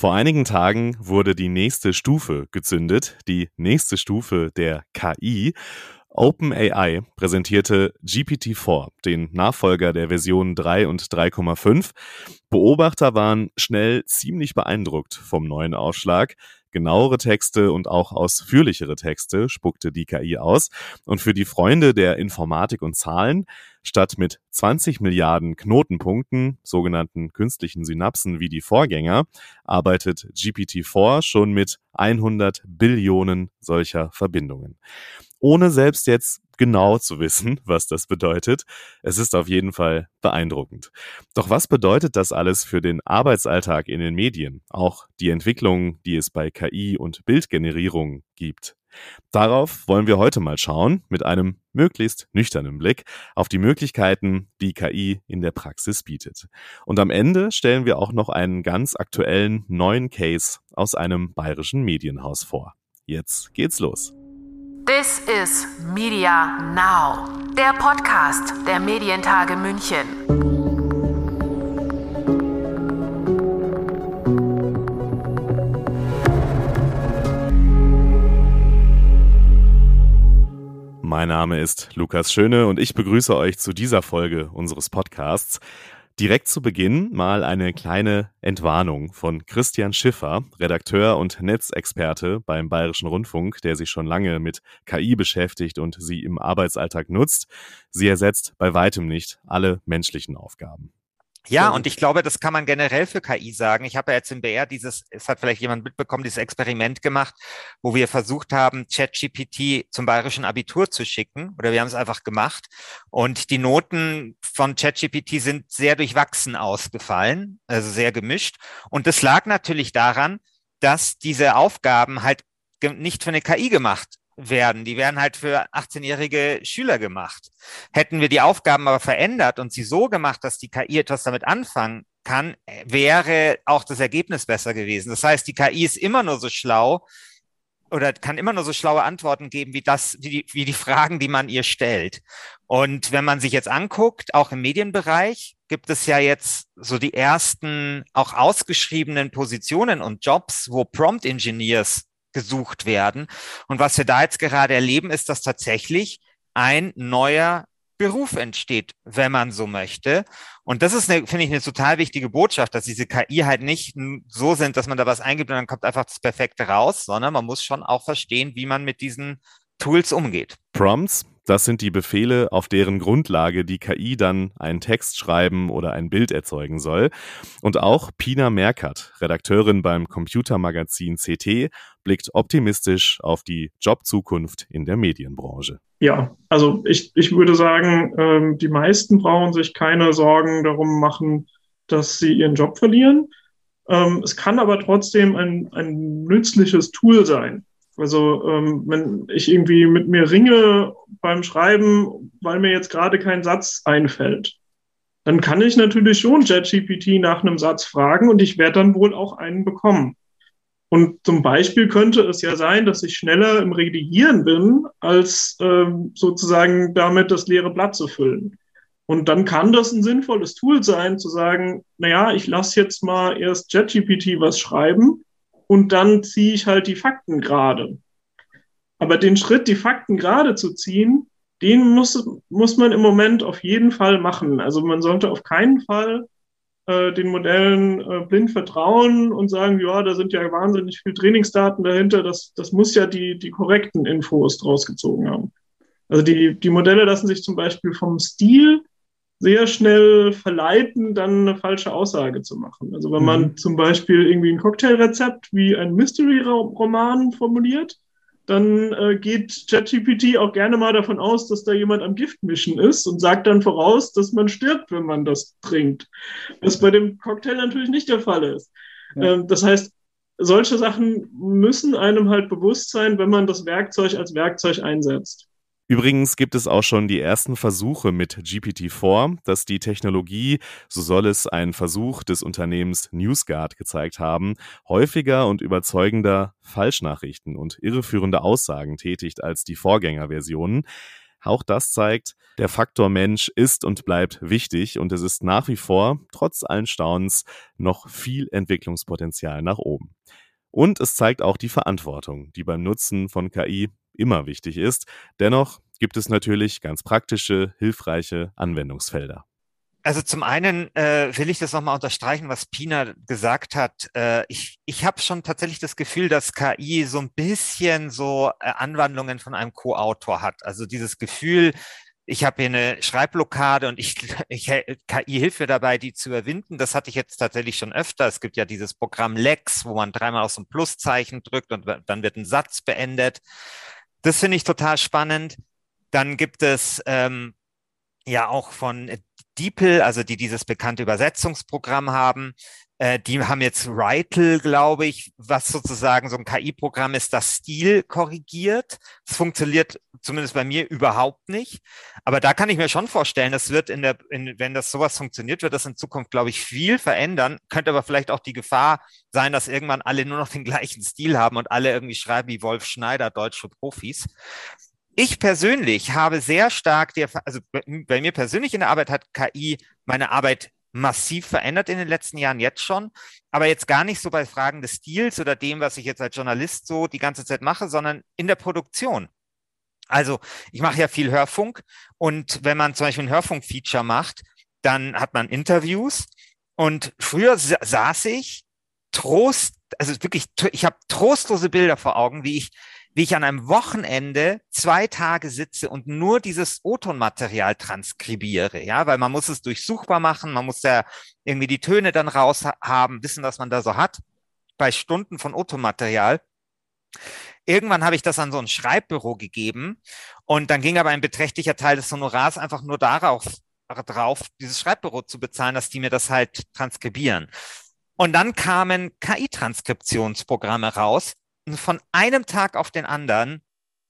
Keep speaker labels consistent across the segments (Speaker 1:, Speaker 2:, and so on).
Speaker 1: Vor einigen Tagen wurde die nächste Stufe gezündet, die nächste Stufe der KI. OpenAI präsentierte GPT-4, den Nachfolger der Version 3 und 3,5. Beobachter waren schnell ziemlich beeindruckt vom neuen Aufschlag. Genauere Texte und auch ausführlichere Texte spuckte die KI aus. Und für die Freunde der Informatik und Zahlen, statt mit 20 Milliarden Knotenpunkten, sogenannten künstlichen Synapsen wie die Vorgänger, arbeitet GPT-4 schon mit 100 Billionen solcher Verbindungen ohne selbst jetzt genau zu wissen, was das bedeutet. Es ist auf jeden Fall beeindruckend. Doch was bedeutet das alles für den Arbeitsalltag in den Medien? Auch die Entwicklung, die es bei KI und Bildgenerierung gibt. Darauf wollen wir heute mal schauen, mit einem möglichst nüchternen Blick auf die Möglichkeiten, die KI in der Praxis bietet. Und am Ende stellen wir auch noch einen ganz aktuellen neuen Case aus einem bayerischen Medienhaus vor. Jetzt geht's los.
Speaker 2: This is Media Now, der Podcast der Medientage München.
Speaker 1: Mein Name ist Lukas Schöne und ich begrüße euch zu dieser Folge unseres Podcasts. Direkt zu Beginn mal eine kleine Entwarnung von Christian Schiffer, Redakteur und Netzexperte beim Bayerischen Rundfunk, der sich schon lange mit KI beschäftigt und sie im Arbeitsalltag nutzt. Sie ersetzt bei weitem nicht alle menschlichen Aufgaben.
Speaker 3: Ja, und ich glaube, das kann man generell für KI sagen. Ich habe ja jetzt im BR dieses, es hat vielleicht jemand mitbekommen, dieses Experiment gemacht, wo wir versucht haben, ChatGPT zum bayerischen Abitur zu schicken. Oder wir haben es einfach gemacht. Und die Noten von ChatGPT sind sehr durchwachsen ausgefallen, also sehr gemischt. Und das lag natürlich daran, dass diese Aufgaben halt nicht für eine KI gemacht werden. Die werden halt für 18-jährige Schüler gemacht. Hätten wir die Aufgaben aber verändert und sie so gemacht, dass die KI etwas damit anfangen kann, wäre auch das Ergebnis besser gewesen. Das heißt, die KI ist immer nur so schlau oder kann immer nur so schlaue Antworten geben, wie das, wie die, wie die Fragen, die man ihr stellt. Und wenn man sich jetzt anguckt, auch im Medienbereich, gibt es ja jetzt so die ersten auch ausgeschriebenen Positionen und Jobs, wo Prompt Engineers gesucht werden. Und was wir da jetzt gerade erleben, ist, dass tatsächlich ein neuer Beruf entsteht, wenn man so möchte. Und das ist, finde ich, eine total wichtige Botschaft, dass diese KI halt nicht so sind, dass man da was eingibt und dann kommt einfach das Perfekte raus, sondern man muss schon auch verstehen, wie man mit diesen Tools umgeht.
Speaker 1: Prompts, das sind die Befehle, auf deren Grundlage die KI dann einen Text schreiben oder ein Bild erzeugen soll. Und auch Pina Merkert, Redakteurin beim Computermagazin CT, blickt optimistisch auf die Jobzukunft in der Medienbranche.
Speaker 4: Ja, also ich, ich würde sagen, ähm, die meisten brauchen sich keine Sorgen darum machen, dass sie ihren Job verlieren. Ähm, es kann aber trotzdem ein, ein nützliches Tool sein. Also ähm, wenn ich irgendwie mit mir ringe beim Schreiben, weil mir jetzt gerade kein Satz einfällt, dann kann ich natürlich schon JetGPT nach einem Satz fragen und ich werde dann wohl auch einen bekommen. Und zum Beispiel könnte es ja sein, dass ich schneller im Redigieren bin, als ähm, sozusagen damit das leere Blatt zu füllen. Und dann kann das ein sinnvolles Tool sein, zu sagen, naja, ich lasse jetzt mal erst JetGPT was schreiben und dann ziehe ich halt die Fakten gerade. Aber den Schritt, die Fakten gerade zu ziehen, den muss, muss man im Moment auf jeden Fall machen. Also man sollte auf keinen Fall äh, den Modellen äh, blind vertrauen und sagen, ja, da sind ja wahnsinnig viel Trainingsdaten dahinter, das, das muss ja die, die korrekten Infos draus gezogen haben. Also die, die Modelle lassen sich zum Beispiel vom Stil sehr schnell verleiten, dann eine falsche Aussage zu machen. Also wenn man mhm. zum Beispiel irgendwie ein Cocktailrezept wie ein Mystery-Roman formuliert, dann äh, geht ChatGPT auch gerne mal davon aus, dass da jemand am Giftmischen ist und sagt dann voraus, dass man stirbt, wenn man das trinkt. Was bei dem Cocktail natürlich nicht der Fall ist. Ja. Ähm, das heißt, solche Sachen müssen einem halt bewusst sein, wenn man das Werkzeug als Werkzeug einsetzt.
Speaker 1: Übrigens gibt es auch schon die ersten Versuche mit GPT-4, dass die Technologie, so soll es ein Versuch des Unternehmens NewsGuard gezeigt haben, häufiger und überzeugender Falschnachrichten und irreführende Aussagen tätigt als die Vorgängerversionen. Auch das zeigt, der Faktor Mensch ist und bleibt wichtig und es ist nach wie vor, trotz allen Staunens, noch viel Entwicklungspotenzial nach oben. Und es zeigt auch die Verantwortung, die beim Nutzen von KI immer wichtig ist. Dennoch gibt es natürlich ganz praktische, hilfreiche Anwendungsfelder.
Speaker 3: Also zum einen äh, will ich das nochmal unterstreichen, was Pina gesagt hat. Äh, ich ich habe schon tatsächlich das Gefühl, dass KI so ein bisschen so äh, Anwandlungen von einem Co-Autor hat. Also dieses Gefühl, ich habe hier eine Schreibblockade und ich, ich KI hilft mir dabei, die zu überwinden. Das hatte ich jetzt tatsächlich schon öfter. Es gibt ja dieses Programm Lex, wo man dreimal auf so ein Pluszeichen drückt und dann wird ein Satz beendet. Das finde ich total spannend. Dann gibt es ähm, ja auch von DeepL, also die dieses bekannte Übersetzungsprogramm haben, äh, die haben jetzt Ritel, glaube ich, was sozusagen so ein KI-Programm ist, das Stil korrigiert. Das funktioniert zumindest bei mir überhaupt nicht. Aber da kann ich mir schon vorstellen, das wird in der, in, wenn das sowas funktioniert, wird das in Zukunft, glaube ich, viel verändern. Könnte aber vielleicht auch die Gefahr sein, dass irgendwann alle nur noch den gleichen Stil haben und alle irgendwie schreiben wie Wolf Schneider, deutsche Profis. Ich persönlich habe sehr stark, die, also bei mir persönlich in der Arbeit hat KI meine Arbeit massiv verändert in den letzten Jahren jetzt schon, aber jetzt gar nicht so bei Fragen des Stils oder dem, was ich jetzt als Journalist so die ganze Zeit mache, sondern in der Produktion. Also ich mache ja viel Hörfunk und wenn man zum Beispiel ein Hörfunk-Feature macht, dann hat man Interviews und früher saß ich Trost, also wirklich, ich habe trostlose Bilder vor Augen, wie ich wie ich an einem Wochenende zwei Tage sitze und nur dieses O-Ton-Material transkribiere, ja, weil man muss es durchsuchbar machen, man muss ja irgendwie die Töne dann raus haben, wissen, was man da so hat, bei Stunden von O-Ton-Material. Irgendwann habe ich das an so ein Schreibbüro gegeben und dann ging aber ein beträchtlicher Teil des Honorars einfach nur darauf drauf, dieses Schreibbüro zu bezahlen, dass die mir das halt transkribieren. Und dann kamen KI-Transkriptionsprogramme raus, von einem Tag auf den anderen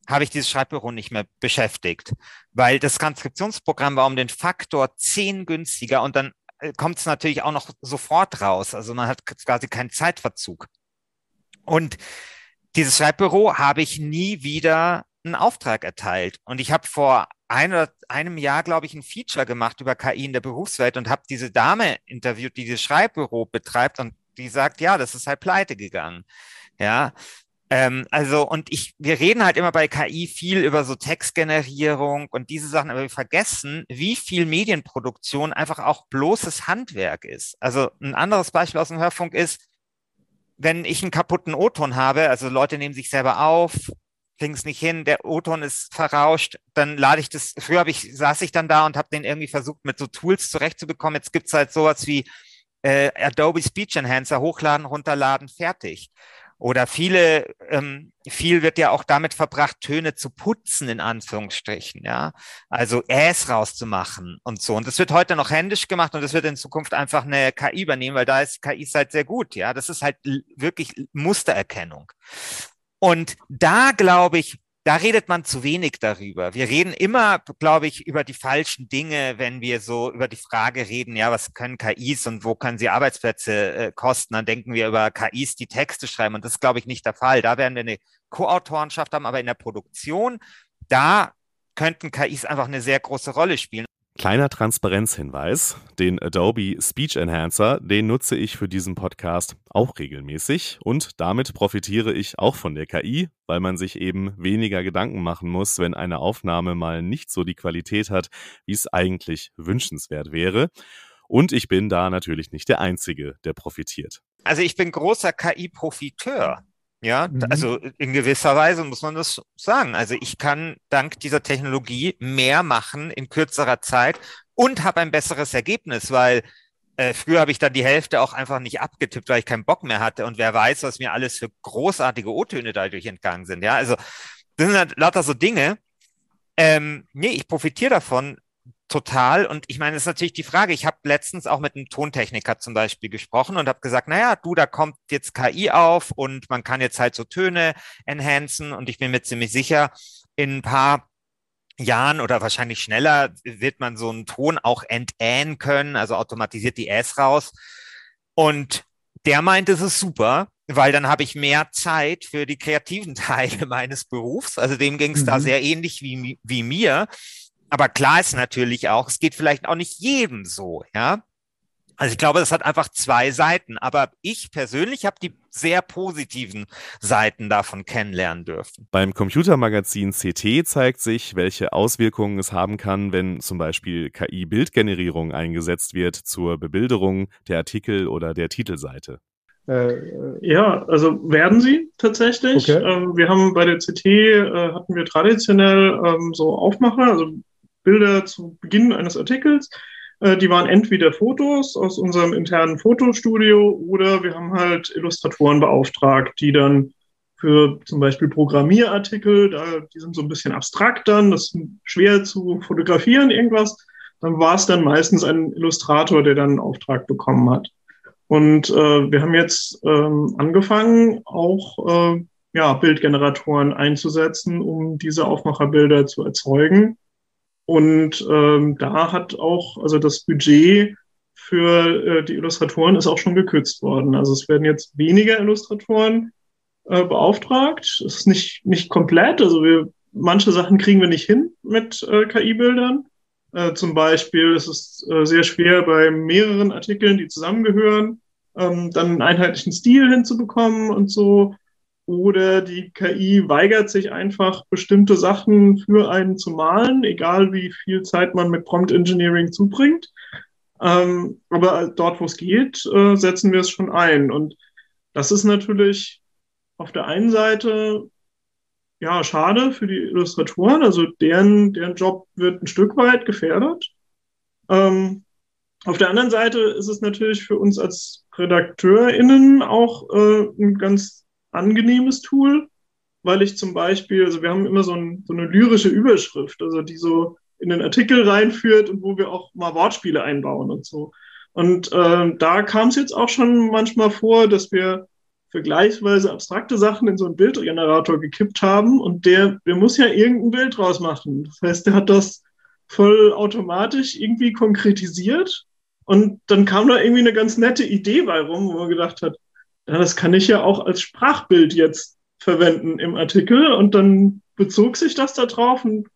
Speaker 3: habe ich dieses Schreibbüro nicht mehr beschäftigt, weil das Transkriptionsprogramm war um den Faktor 10 günstiger und dann äh, kommt es natürlich auch noch sofort raus. Also man hat quasi keinen Zeitverzug. Und dieses Schreibbüro habe ich nie wieder einen Auftrag erteilt. Und ich habe vor ein oder einem Jahr, glaube ich, ein Feature gemacht über KI in der Berufswelt und habe diese Dame interviewt, die dieses Schreibbüro betreibt und die sagt, ja, das ist halt pleite gegangen. Ja, ähm, also, und ich, wir reden halt immer bei KI viel über so Textgenerierung und diese Sachen, aber wir vergessen, wie viel Medienproduktion einfach auch bloßes Handwerk ist. Also ein anderes Beispiel aus dem Hörfunk ist, wenn ich einen kaputten O-Ton habe, also Leute nehmen sich selber auf, kriegen es nicht hin, der O-Ton ist verrauscht, dann lade ich das, früher habe ich, saß ich dann da und habe den irgendwie versucht, mit so Tools zurechtzubekommen. Jetzt gibt's halt sowas wie äh, Adobe Speech Enhancer, hochladen, runterladen, fertig. Oder viele, ähm, viel wird ja auch damit verbracht, Töne zu putzen, in Anführungsstrichen, ja. Also Äs rauszumachen und so. Und das wird heute noch händisch gemacht und das wird in Zukunft einfach eine KI übernehmen, weil da ist KI halt sehr gut, ja. Das ist halt wirklich Mustererkennung. Und da glaube ich, da redet man zu wenig darüber. Wir reden immer, glaube ich, über die falschen Dinge, wenn wir so über die Frage reden, ja, was können KIs und wo können sie Arbeitsplätze äh, kosten? Dann denken wir über KIs, die Texte schreiben. Und das ist, glaube ich, nicht der Fall. Da werden wir eine Co-Autorenschaft haben, aber in der Produktion, da könnten KIs einfach eine sehr große Rolle spielen.
Speaker 1: Kleiner Transparenzhinweis, den Adobe Speech Enhancer, den nutze ich für diesen Podcast auch regelmäßig und damit profitiere ich auch von der KI, weil man sich eben weniger Gedanken machen muss, wenn eine Aufnahme mal nicht so die Qualität hat, wie es eigentlich wünschenswert wäre. Und ich bin da natürlich nicht der Einzige, der profitiert.
Speaker 3: Also ich bin großer KI-Profiteur. Ja, mhm. also in gewisser Weise muss man das sagen. Also ich kann dank dieser Technologie mehr machen in kürzerer Zeit und habe ein besseres Ergebnis, weil äh, früher habe ich dann die Hälfte auch einfach nicht abgetippt, weil ich keinen Bock mehr hatte. Und wer weiß, was mir alles für großartige O-Töne dadurch entgangen sind. Ja, also das sind halt lauter so Dinge. Ähm, nee, ich profitiere davon, total. Und ich meine, es ist natürlich die Frage, ich habe letztens auch mit einem Tontechniker zum Beispiel gesprochen und habe gesagt, naja, du, da kommt jetzt KI auf und man kann jetzt halt so Töne enhancen und ich bin mir ziemlich sicher, in ein paar Jahren oder wahrscheinlich schneller wird man so einen Ton auch entähen können, also automatisiert die S raus. Und der meint, es ist super, weil dann habe ich mehr Zeit für die kreativen Teile meines Berufs. Also dem ging es mhm. da sehr ähnlich wie, wie mir. Aber klar ist natürlich auch, es geht vielleicht auch nicht jedem so, ja. Also ich glaube, das hat einfach zwei Seiten. Aber ich persönlich habe die sehr positiven Seiten davon kennenlernen dürfen.
Speaker 1: Beim Computermagazin CT zeigt sich, welche Auswirkungen es haben kann, wenn zum Beispiel KI-Bildgenerierung eingesetzt wird zur Bebilderung der Artikel oder der Titelseite.
Speaker 4: Äh, ja, also werden sie tatsächlich. Okay. Ähm, wir haben bei der CT äh, hatten wir traditionell ähm, so Aufmacher, also Bilder zu Beginn eines Artikels äh, die waren entweder Fotos aus unserem internen Fotostudio oder wir haben halt Illustratoren beauftragt, die dann für zum Beispiel Programmierartikel, da, die sind so ein bisschen abstrakt dann, das ist schwer zu fotografieren, irgendwas. Dann war es dann meistens ein Illustrator, der dann einen Auftrag bekommen hat. Und äh, wir haben jetzt ähm, angefangen, auch äh, ja, Bildgeneratoren einzusetzen, um diese Aufmacherbilder zu erzeugen. Und ähm, da hat auch, also das Budget für äh, die Illustratoren ist auch schon gekürzt worden. Also es werden jetzt weniger Illustratoren äh, beauftragt. Es ist nicht, nicht komplett. Also wir, manche Sachen kriegen wir nicht hin mit äh, KI-Bildern. Äh, zum Beispiel ist es äh, sehr schwer, bei mehreren Artikeln, die zusammengehören, ähm, dann einen einheitlichen Stil hinzubekommen und so oder die KI weigert sich einfach, bestimmte Sachen für einen zu malen, egal wie viel Zeit man mit Prompt Engineering zubringt. Ähm, aber dort, wo es geht, äh, setzen wir es schon ein. Und das ist natürlich auf der einen Seite ja schade für die Illustratoren, also deren, deren Job wird ein Stück weit gefährdet. Ähm, auf der anderen Seite ist es natürlich für uns als RedakteurInnen auch äh, ein ganz angenehmes Tool, weil ich zum Beispiel, also wir haben immer so, ein, so eine lyrische Überschrift, also die so in den Artikel reinführt und wo wir auch mal Wortspiele einbauen und so. Und äh, da kam es jetzt auch schon manchmal vor, dass wir vergleichsweise abstrakte Sachen in so einen Bildgenerator gekippt haben und der, der muss ja irgendein Bild draus machen. Das heißt, der hat das voll automatisch irgendwie konkretisiert und dann kam da irgendwie eine ganz nette Idee bei rum, wo man gedacht hat, ja, das kann ich ja auch als Sprachbild jetzt verwenden im Artikel und dann bezog sich das da drauf und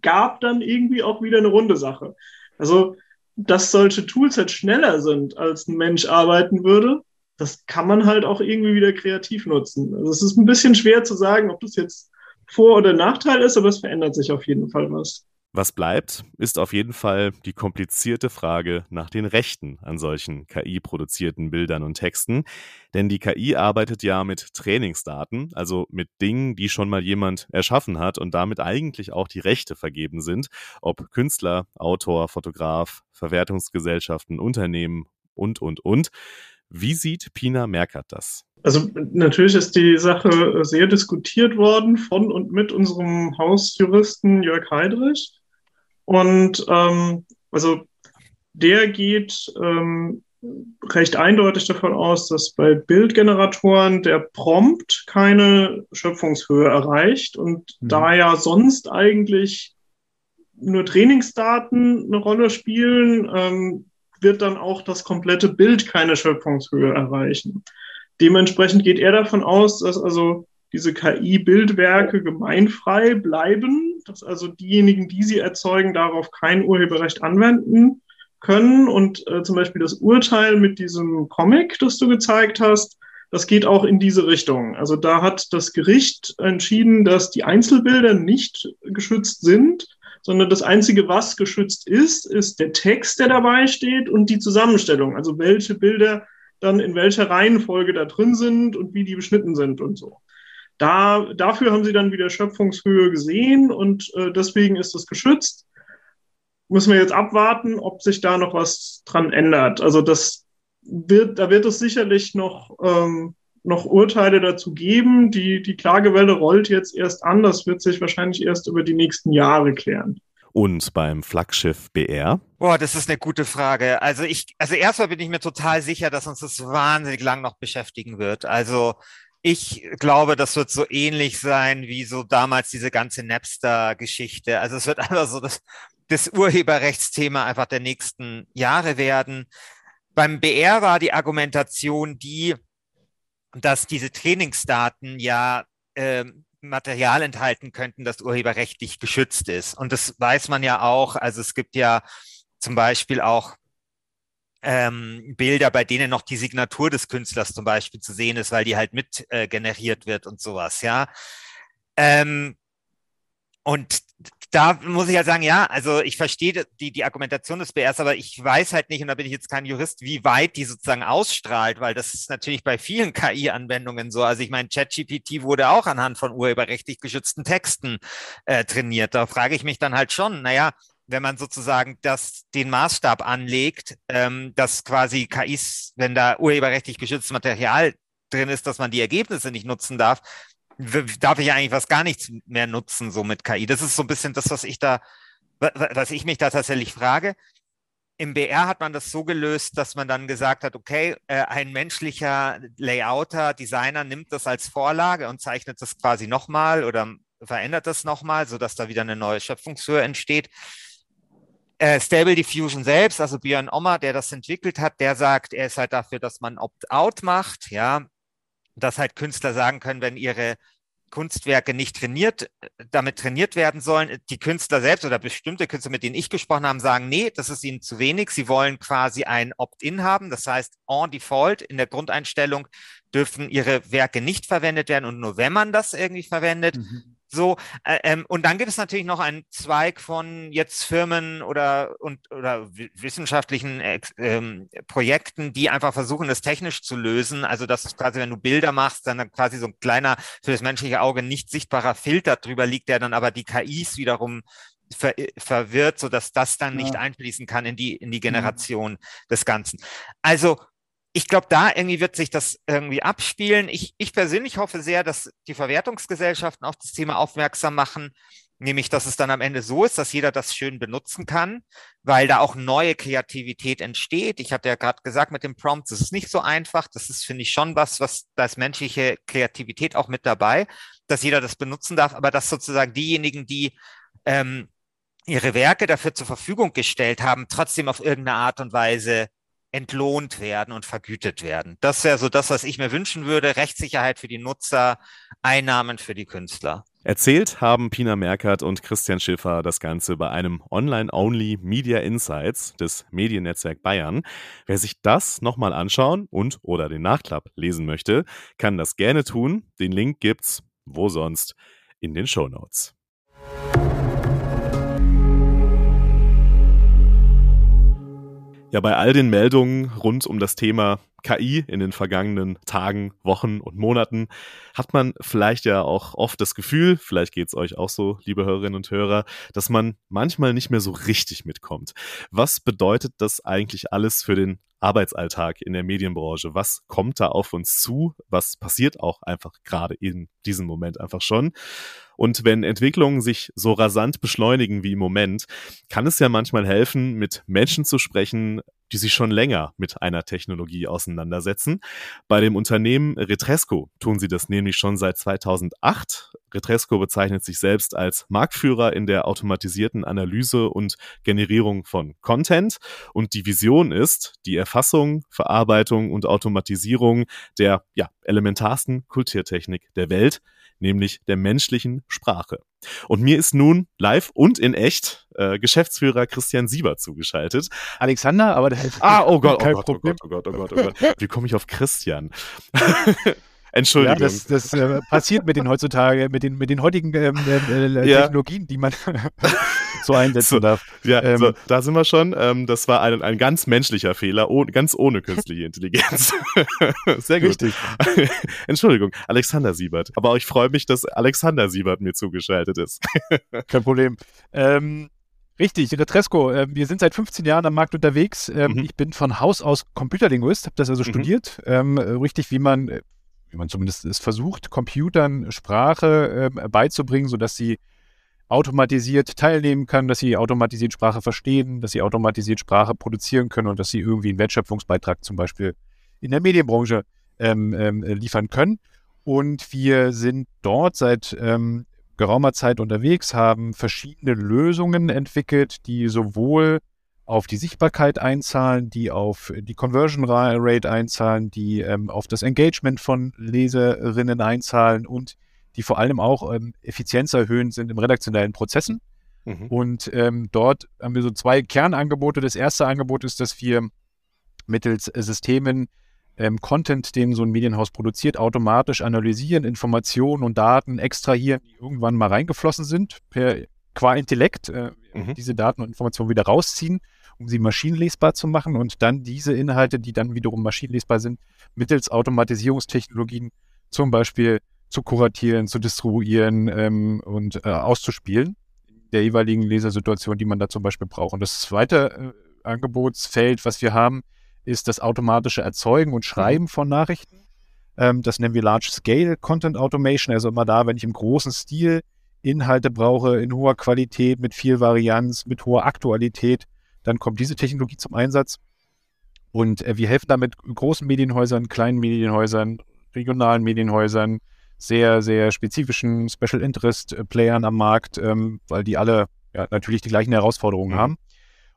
Speaker 4: gab dann irgendwie auch wieder eine runde Sache. Also, dass solche Tools halt schneller sind, als ein Mensch arbeiten würde, das kann man halt auch irgendwie wieder kreativ nutzen. Also es ist ein bisschen schwer zu sagen, ob das jetzt Vor- oder Nachteil ist, aber es verändert sich auf jeden Fall was.
Speaker 1: Was bleibt, ist auf jeden Fall die komplizierte Frage nach den Rechten an solchen KI-produzierten Bildern und Texten. Denn die KI arbeitet ja mit Trainingsdaten, also mit Dingen, die schon mal jemand erschaffen hat und damit eigentlich auch die Rechte vergeben sind, ob Künstler, Autor, Fotograf, Verwertungsgesellschaften, Unternehmen und, und, und. Wie sieht Pina Merkert das?
Speaker 4: Also natürlich ist die Sache sehr diskutiert worden von und mit unserem Hausjuristen Jörg Heidrich. Und ähm, also der geht ähm, recht eindeutig davon aus, dass bei Bildgeneratoren der Prompt keine Schöpfungshöhe erreicht und mhm. da ja sonst eigentlich nur Trainingsdaten eine Rolle spielen, ähm, wird dann auch das komplette Bild keine Schöpfungshöhe erreichen. Dementsprechend geht er davon aus, dass also diese KI-Bildwerke gemeinfrei bleiben, dass also diejenigen, die sie erzeugen, darauf kein Urheberrecht anwenden können. Und äh, zum Beispiel das Urteil mit diesem Comic, das du gezeigt hast, das geht auch in diese Richtung. Also da hat das Gericht entschieden, dass die Einzelbilder nicht geschützt sind, sondern das Einzige, was geschützt ist, ist der Text, der dabei steht und die Zusammenstellung. Also welche Bilder dann in welcher Reihenfolge da drin sind und wie die beschnitten sind und so. Da, dafür haben sie dann wieder Schöpfungshöhe gesehen und äh, deswegen ist das geschützt. Müssen wir jetzt abwarten, ob sich da noch was dran ändert. Also das wird, da wird es sicherlich noch, ähm, noch Urteile dazu geben. Die, die Klagewelle rollt jetzt erst an. Das wird sich wahrscheinlich erst über die nächsten Jahre klären.
Speaker 1: Und beim Flaggschiff BR?
Speaker 3: Boah, das ist eine gute Frage. Also ich, also erstmal bin ich mir total sicher, dass uns das wahnsinnig lang noch beschäftigen wird. Also ich glaube, das wird so ähnlich sein wie so damals diese ganze Napster-Geschichte. Also es wird einfach so das, das Urheberrechtsthema einfach der nächsten Jahre werden. Beim BR war die Argumentation die, dass diese Trainingsdaten ja äh, Material enthalten könnten, das urheberrechtlich geschützt ist. Und das weiß man ja auch. Also es gibt ja zum Beispiel auch ähm, Bilder, bei denen noch die Signatur des Künstlers zum Beispiel zu sehen ist, weil die halt mit äh, generiert wird und sowas, ja. Ähm, und da muss ich halt sagen, ja, also ich verstehe die, die Argumentation des BRs, aber ich weiß halt nicht, und da bin ich jetzt kein Jurist, wie weit die sozusagen ausstrahlt, weil das ist natürlich bei vielen KI-Anwendungen so. Also ich meine, ChatGPT wurde auch anhand von urheberrechtlich geschützten Texten äh, trainiert. Da frage ich mich dann halt schon, naja, wenn man sozusagen das, den Maßstab anlegt, ähm, dass quasi KIs, wenn da urheberrechtlich geschütztes Material drin ist, dass man die Ergebnisse nicht nutzen darf, darf ich eigentlich was gar nichts mehr nutzen, so mit KI. Das ist so ein bisschen das, was ich da, was ich mich da tatsächlich frage. Im BR hat man das so gelöst, dass man dann gesagt hat, okay, äh, ein menschlicher Layouter, Designer nimmt das als Vorlage und zeichnet das quasi nochmal oder verändert das nochmal, sodass da wieder eine neue Schöpfungshöhe entsteht. Äh, Stable Diffusion selbst, also Björn Ommer, der das entwickelt hat, der sagt, er ist halt dafür, dass man Opt-out macht, ja, dass halt Künstler sagen können, wenn ihre Kunstwerke nicht trainiert, damit trainiert werden sollen. Die Künstler selbst oder bestimmte Künstler, mit denen ich gesprochen habe, sagen, nee, das ist ihnen zu wenig. Sie wollen quasi ein Opt-in haben. Das heißt, en default in der Grundeinstellung dürfen ihre Werke nicht verwendet werden und nur wenn man das irgendwie verwendet, mhm. So, äh, ähm, und dann gibt es natürlich noch einen Zweig von jetzt Firmen oder, und, oder wissenschaftlichen äh, ähm, Projekten, die einfach versuchen, das technisch zu lösen. Also, dass quasi, wenn du Bilder machst, dann quasi so ein kleiner, für das menschliche Auge nicht sichtbarer Filter drüber liegt, der dann aber die KIs wiederum ver verwirrt, so dass das dann ja. nicht einfließen kann in die, in die mhm. Generation mhm. des Ganzen. Also, ich glaube, da irgendwie wird sich das irgendwie abspielen. Ich, ich persönlich hoffe sehr, dass die Verwertungsgesellschaften auf das Thema aufmerksam machen, nämlich dass es dann am Ende so ist, dass jeder das schön benutzen kann, weil da auch neue Kreativität entsteht. Ich hatte ja gerade gesagt mit dem Prompt, das ist nicht so einfach. Das ist, finde ich, schon was, was da ist menschliche Kreativität auch mit dabei, dass jeder das benutzen darf, aber dass sozusagen diejenigen, die ähm, ihre Werke dafür zur Verfügung gestellt haben, trotzdem auf irgendeine Art und Weise entlohnt werden und vergütet werden. Das wäre so das, was ich mir wünschen würde. Rechtssicherheit für die Nutzer, Einnahmen für die Künstler.
Speaker 1: Erzählt haben Pina Merkert und Christian Schiffer das Ganze bei einem Online-Only Media Insights des Mediennetzwerk Bayern. Wer sich das nochmal anschauen und oder den Nachklapp lesen möchte, kann das gerne tun. Den Link gibt's, wo sonst, in den Show Notes. Ja, bei all den Meldungen rund um das Thema KI in den vergangenen Tagen, Wochen und Monaten hat man vielleicht ja auch oft das Gefühl, vielleicht geht's euch auch so, liebe Hörerinnen und Hörer, dass man manchmal nicht mehr so richtig mitkommt. Was bedeutet das eigentlich alles für den Arbeitsalltag in der Medienbranche? Was kommt da auf uns zu? Was passiert auch einfach gerade in diesem Moment einfach schon? Und wenn Entwicklungen sich so rasant beschleunigen wie im Moment, kann es ja manchmal helfen, mit Menschen zu sprechen, die sich schon länger mit einer Technologie auseinandersetzen. Bei dem Unternehmen Retresco tun sie das nämlich schon seit 2008. Retresco bezeichnet sich selbst als Marktführer in der automatisierten Analyse und Generierung von Content. Und die Vision ist die Erfassung, Verarbeitung und Automatisierung der ja, elementarsten Kulturtechnik der Welt nämlich der menschlichen Sprache. Und mir ist nun live und in echt äh, Geschäftsführer Christian Sieber zugeschaltet.
Speaker 5: Alexander, aber der
Speaker 1: Ah, oh Gott, oh Gott, oh Gott, oh Gott, oh Gott, oh Gott. Wie komme ich auf Christian? Entschuldigung.
Speaker 5: Ja, das, das äh, passiert mit den heutzutage, mit den, mit den heutigen ähm, äh, äh ja. Technologien, die man so einsetzen so, darf.
Speaker 1: Ja, ähm, so, da sind wir schon. Ähm, das war ein, ein ganz menschlicher Fehler, oh, ganz ohne künstliche Intelligenz. Sehr gut. Richtig. Entschuldigung, Alexander Siebert. Aber ich freue mich, dass Alexander Siebert mir zugeschaltet ist.
Speaker 5: Kein Problem. Ähm, Richtig, Retresco. Äh, wir sind seit 15 Jahren am Markt unterwegs. Ähm, mhm. Ich bin von Haus aus Computerlinguist, habe das also mhm. studiert. Ähm, richtig, wie man äh, wie man zumindest es versucht, Computern Sprache äh, beizubringen, sodass sie automatisiert teilnehmen kann, dass sie automatisiert Sprache verstehen, dass sie automatisiert Sprache produzieren können und dass sie irgendwie einen Wertschöpfungsbeitrag zum Beispiel in der Medienbranche ähm, ähm, liefern können. Und wir sind dort seit ähm, geraumer Zeit unterwegs, haben verschiedene Lösungen entwickelt, die sowohl auf die Sichtbarkeit einzahlen, die auf die Conversion Rate einzahlen, die ähm, auf das Engagement von Leserinnen einzahlen und die vor allem auch ähm, effizienzerhöhend sind im redaktionellen Prozessen. Mhm. Und ähm, dort haben wir so zwei Kernangebote. Das erste Angebot ist, dass wir mittels Systemen ähm, Content, den so ein Medienhaus produziert, automatisch analysieren, Informationen und Daten extrahieren, die irgendwann mal reingeflossen sind, per qua Intellekt äh, mhm. diese Daten und Informationen wieder rausziehen, um sie maschinenlesbar zu machen und dann diese Inhalte, die dann wiederum maschinenlesbar sind, mittels Automatisierungstechnologien zum Beispiel zu kuratieren, zu distribuieren ähm, und äh, auszuspielen in der jeweiligen Lesersituation, die man da zum Beispiel braucht. Und das zweite äh, Angebotsfeld, was wir haben, ist das automatische Erzeugen und Schreiben mhm. von Nachrichten. Ähm, das nennen wir Large Scale Content Automation, also immer da, wenn ich im großen Stil Inhalte brauche, in hoher Qualität, mit viel Varianz, mit hoher Aktualität, dann kommt diese Technologie zum Einsatz. Und äh, wir helfen damit großen Medienhäusern, kleinen Medienhäusern, regionalen Medienhäusern, sehr, sehr spezifischen Special Interest äh, Playern am Markt, ähm, weil die alle ja, natürlich die gleichen Herausforderungen mhm. haben.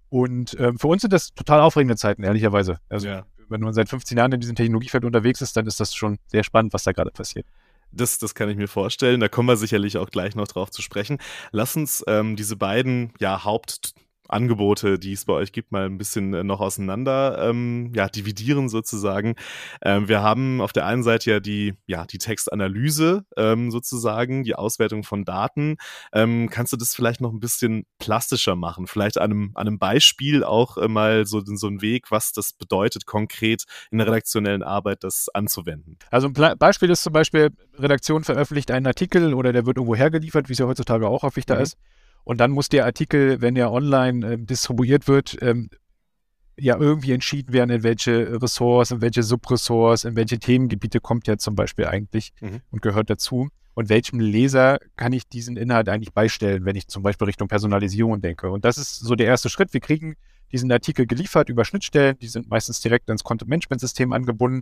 Speaker 5: Und ähm, für uns sind das total aufregende Zeiten, ehrlicherweise. Also ja. wenn man seit 15 Jahren in diesem Technologiefeld unterwegs ist, dann ist das schon sehr spannend, was da gerade passiert.
Speaker 1: Das, das kann ich mir vorstellen. Da kommen wir sicherlich auch gleich noch drauf zu sprechen. Lass uns ähm, diese beiden ja, Haupt Angebote, die es bei euch gibt, mal ein bisschen äh, noch auseinander ähm, ja, dividieren sozusagen. Ähm, wir haben auf der einen Seite ja die, ja, die Textanalyse ähm, sozusagen, die Auswertung von Daten. Ähm, kannst du das vielleicht noch ein bisschen plastischer machen? Vielleicht an einem, an einem Beispiel auch äh, mal so, so ein Weg, was das bedeutet, konkret in der redaktionellen Arbeit das anzuwenden?
Speaker 5: Also ein Pla Beispiel ist zum Beispiel, Redaktion veröffentlicht einen Artikel oder der wird irgendwo hergeliefert, wie es ja heutzutage auch häufig da mhm. ist. Und dann muss der Artikel, wenn er online äh, distribuiert wird, ähm, ja irgendwie entschieden werden, in welche Ressorts, in welche Subressorts, in welche Themengebiete kommt er zum Beispiel eigentlich mhm. und gehört dazu. Und welchem Leser kann ich diesen Inhalt eigentlich beistellen, wenn ich zum Beispiel Richtung Personalisierung denke. Und das ist so der erste Schritt. Wir kriegen diesen Artikel geliefert über Schnittstellen, die sind meistens direkt ans Content-Management-System angebunden.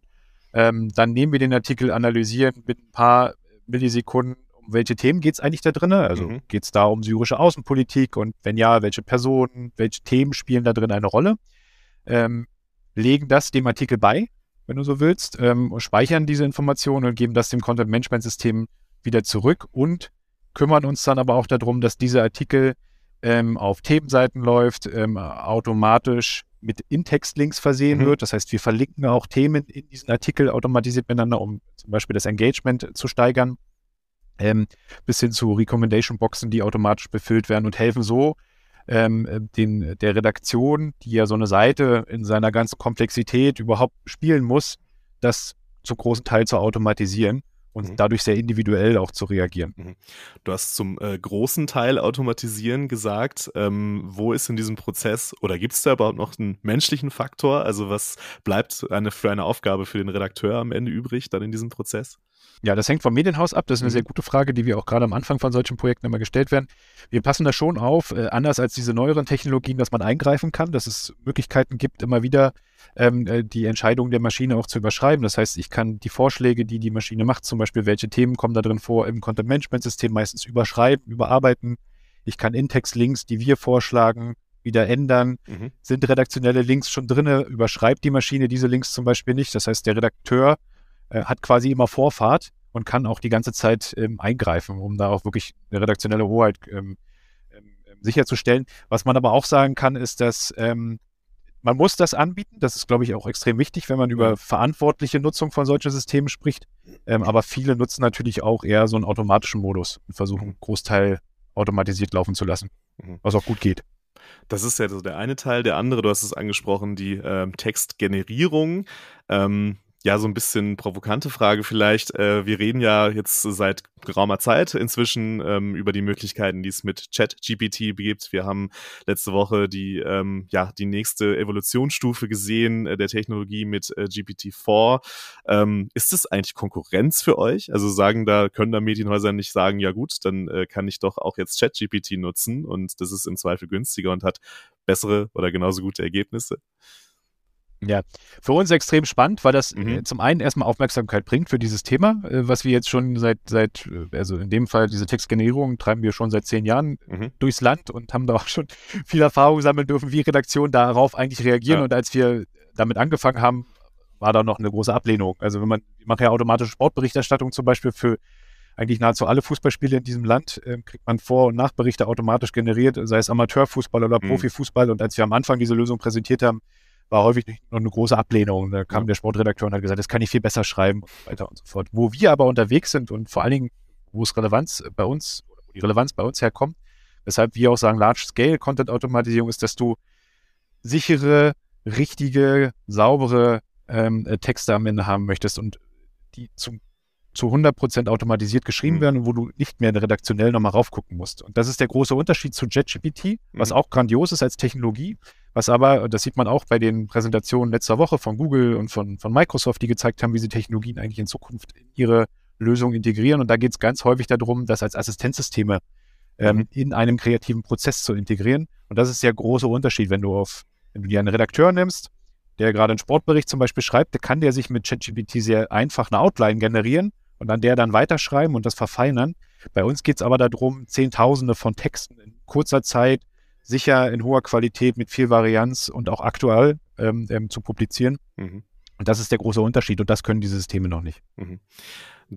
Speaker 5: Ähm, dann nehmen wir den Artikel, analysieren mit ein paar Millisekunden um welche Themen geht es eigentlich da drin? Also mhm. geht es da um syrische Außenpolitik und wenn ja, welche Personen, welche Themen spielen da drin eine Rolle? Ähm, legen das dem Artikel bei, wenn du so willst, ähm, speichern diese Informationen und geben das dem Content-Management-System wieder zurück und kümmern uns dann aber auch darum, dass dieser Artikel ähm, auf Themenseiten läuft, ähm, automatisch mit In-Text-Links versehen mhm. wird. Das heißt, wir verlinken auch Themen in diesen Artikel automatisiert miteinander, um zum Beispiel das Engagement zu steigern ähm, bis hin zu Recommendation-Boxen, die automatisch befüllt werden und helfen so ähm, äh, den, der Redaktion, die ja so eine Seite in seiner ganzen Komplexität überhaupt spielen muss, das zu großen Teil zu automatisieren und mhm. dadurch sehr individuell auch zu reagieren. Mhm.
Speaker 1: Du hast zum äh, großen Teil automatisieren gesagt. Ähm, wo ist in diesem Prozess oder gibt es da überhaupt noch einen menschlichen Faktor? Also was bleibt eine, für eine Aufgabe für den Redakteur am Ende übrig dann in diesem Prozess?
Speaker 5: Ja, das hängt vom Medienhaus ab. Das ist eine mhm. sehr gute Frage, die wir auch gerade am Anfang von solchen Projekten immer gestellt werden. Wir passen da schon auf, äh, anders als diese neueren Technologien, dass man eingreifen kann, dass es Möglichkeiten gibt, immer wieder ähm, äh, die Entscheidung der Maschine auch zu überschreiben. Das heißt, ich kann die Vorschläge, die die Maschine macht, zum Beispiel welche Themen kommen da drin vor, im Content-Management-System meistens überschreiben, überarbeiten. Ich kann In-Text-Links, die wir vorschlagen, wieder ändern. Mhm. Sind redaktionelle Links schon drin? Überschreibt die Maschine diese Links zum Beispiel nicht? Das heißt, der Redakteur äh, hat quasi immer Vorfahrt und kann auch die ganze Zeit ähm, eingreifen, um da auch wirklich eine redaktionelle Hoheit ähm, ähm, ähm, sicherzustellen. Was man aber auch sagen kann, ist, dass ähm, man muss das anbieten. Das ist, glaube ich, auch extrem wichtig, wenn man über verantwortliche Nutzung von solchen Systemen spricht. Ähm, aber viele nutzen natürlich auch eher so einen automatischen Modus und versuchen, einen Großteil automatisiert laufen zu lassen, mhm. was auch gut geht.
Speaker 1: Das ist ja so der eine Teil. Der andere, du hast es angesprochen, die ähm, Textgenerierung. Ähm, ja, so ein bisschen provokante Frage vielleicht. Äh, wir reden ja jetzt seit geraumer Zeit inzwischen ähm, über die Möglichkeiten, die es mit Chat-GPT gibt. Wir haben letzte Woche die, ähm, ja, die nächste Evolutionsstufe gesehen äh, der Technologie mit äh, GPT-4. Ähm, ist das eigentlich Konkurrenz für euch? Also sagen da, können da Medienhäuser nicht sagen, ja gut, dann äh, kann ich doch auch jetzt Chat-GPT nutzen und das ist im Zweifel günstiger und hat bessere oder genauso gute Ergebnisse?
Speaker 5: Ja, für uns extrem spannend, weil das mhm. äh, zum einen erstmal Aufmerksamkeit bringt für dieses Thema, äh, was wir jetzt schon seit, seit, äh, also in dem Fall diese Textgenerierung treiben wir schon seit zehn Jahren mhm. durchs Land und haben da auch schon viel Erfahrung sammeln dürfen, wie Redaktionen darauf eigentlich reagieren. Ja. Und als wir damit angefangen haben, war da noch eine große Ablehnung. Also wenn man, ich mache ja automatische Sportberichterstattung zum Beispiel für eigentlich nahezu alle Fußballspiele in diesem Land, äh, kriegt man Vor- und Nachberichte automatisch generiert, sei es Amateurfußball oder mhm. Profifußball. Und als wir am Anfang diese Lösung präsentiert haben, war häufig noch eine große Ablehnung. Da kam der Sportredakteur und hat gesagt, das kann ich viel besser schreiben und so weiter und so fort. Wo wir aber unterwegs sind und vor allen Dingen, wo es Relevanz bei uns, wo die Relevanz bei uns herkommt, weshalb wir auch sagen, Large-Scale-Content-Automatisierung ist, dass du sichere, richtige, saubere ähm, äh, Texte am Ende haben möchtest und die zum zu 100% automatisiert geschrieben mhm. werden und wo du nicht mehr redaktionell nochmal raufgucken musst. Und das ist der große Unterschied zu JetGPT, was mhm. auch grandios ist als Technologie, was aber, das sieht man auch bei den Präsentationen letzter Woche von Google und von, von Microsoft, die gezeigt haben, wie sie Technologien eigentlich in Zukunft in ihre Lösung integrieren. Und da geht es ganz häufig darum, das als Assistenzsysteme ähm, mhm. in einem kreativen Prozess zu integrieren. Und das ist der große Unterschied, wenn du auf, wenn du dir einen Redakteur nimmst, der gerade einen Sportbericht zum Beispiel schreibt, der kann der sich mit ChatGPT sehr einfach eine Outline generieren und an der dann weiterschreiben und das verfeinern. Bei uns geht es aber darum, Zehntausende von Texten in kurzer Zeit sicher in hoher Qualität mit viel Varianz und auch aktuell ähm, ähm, zu publizieren. Mhm. Und das ist der große Unterschied und das können diese Systeme noch nicht. Mhm.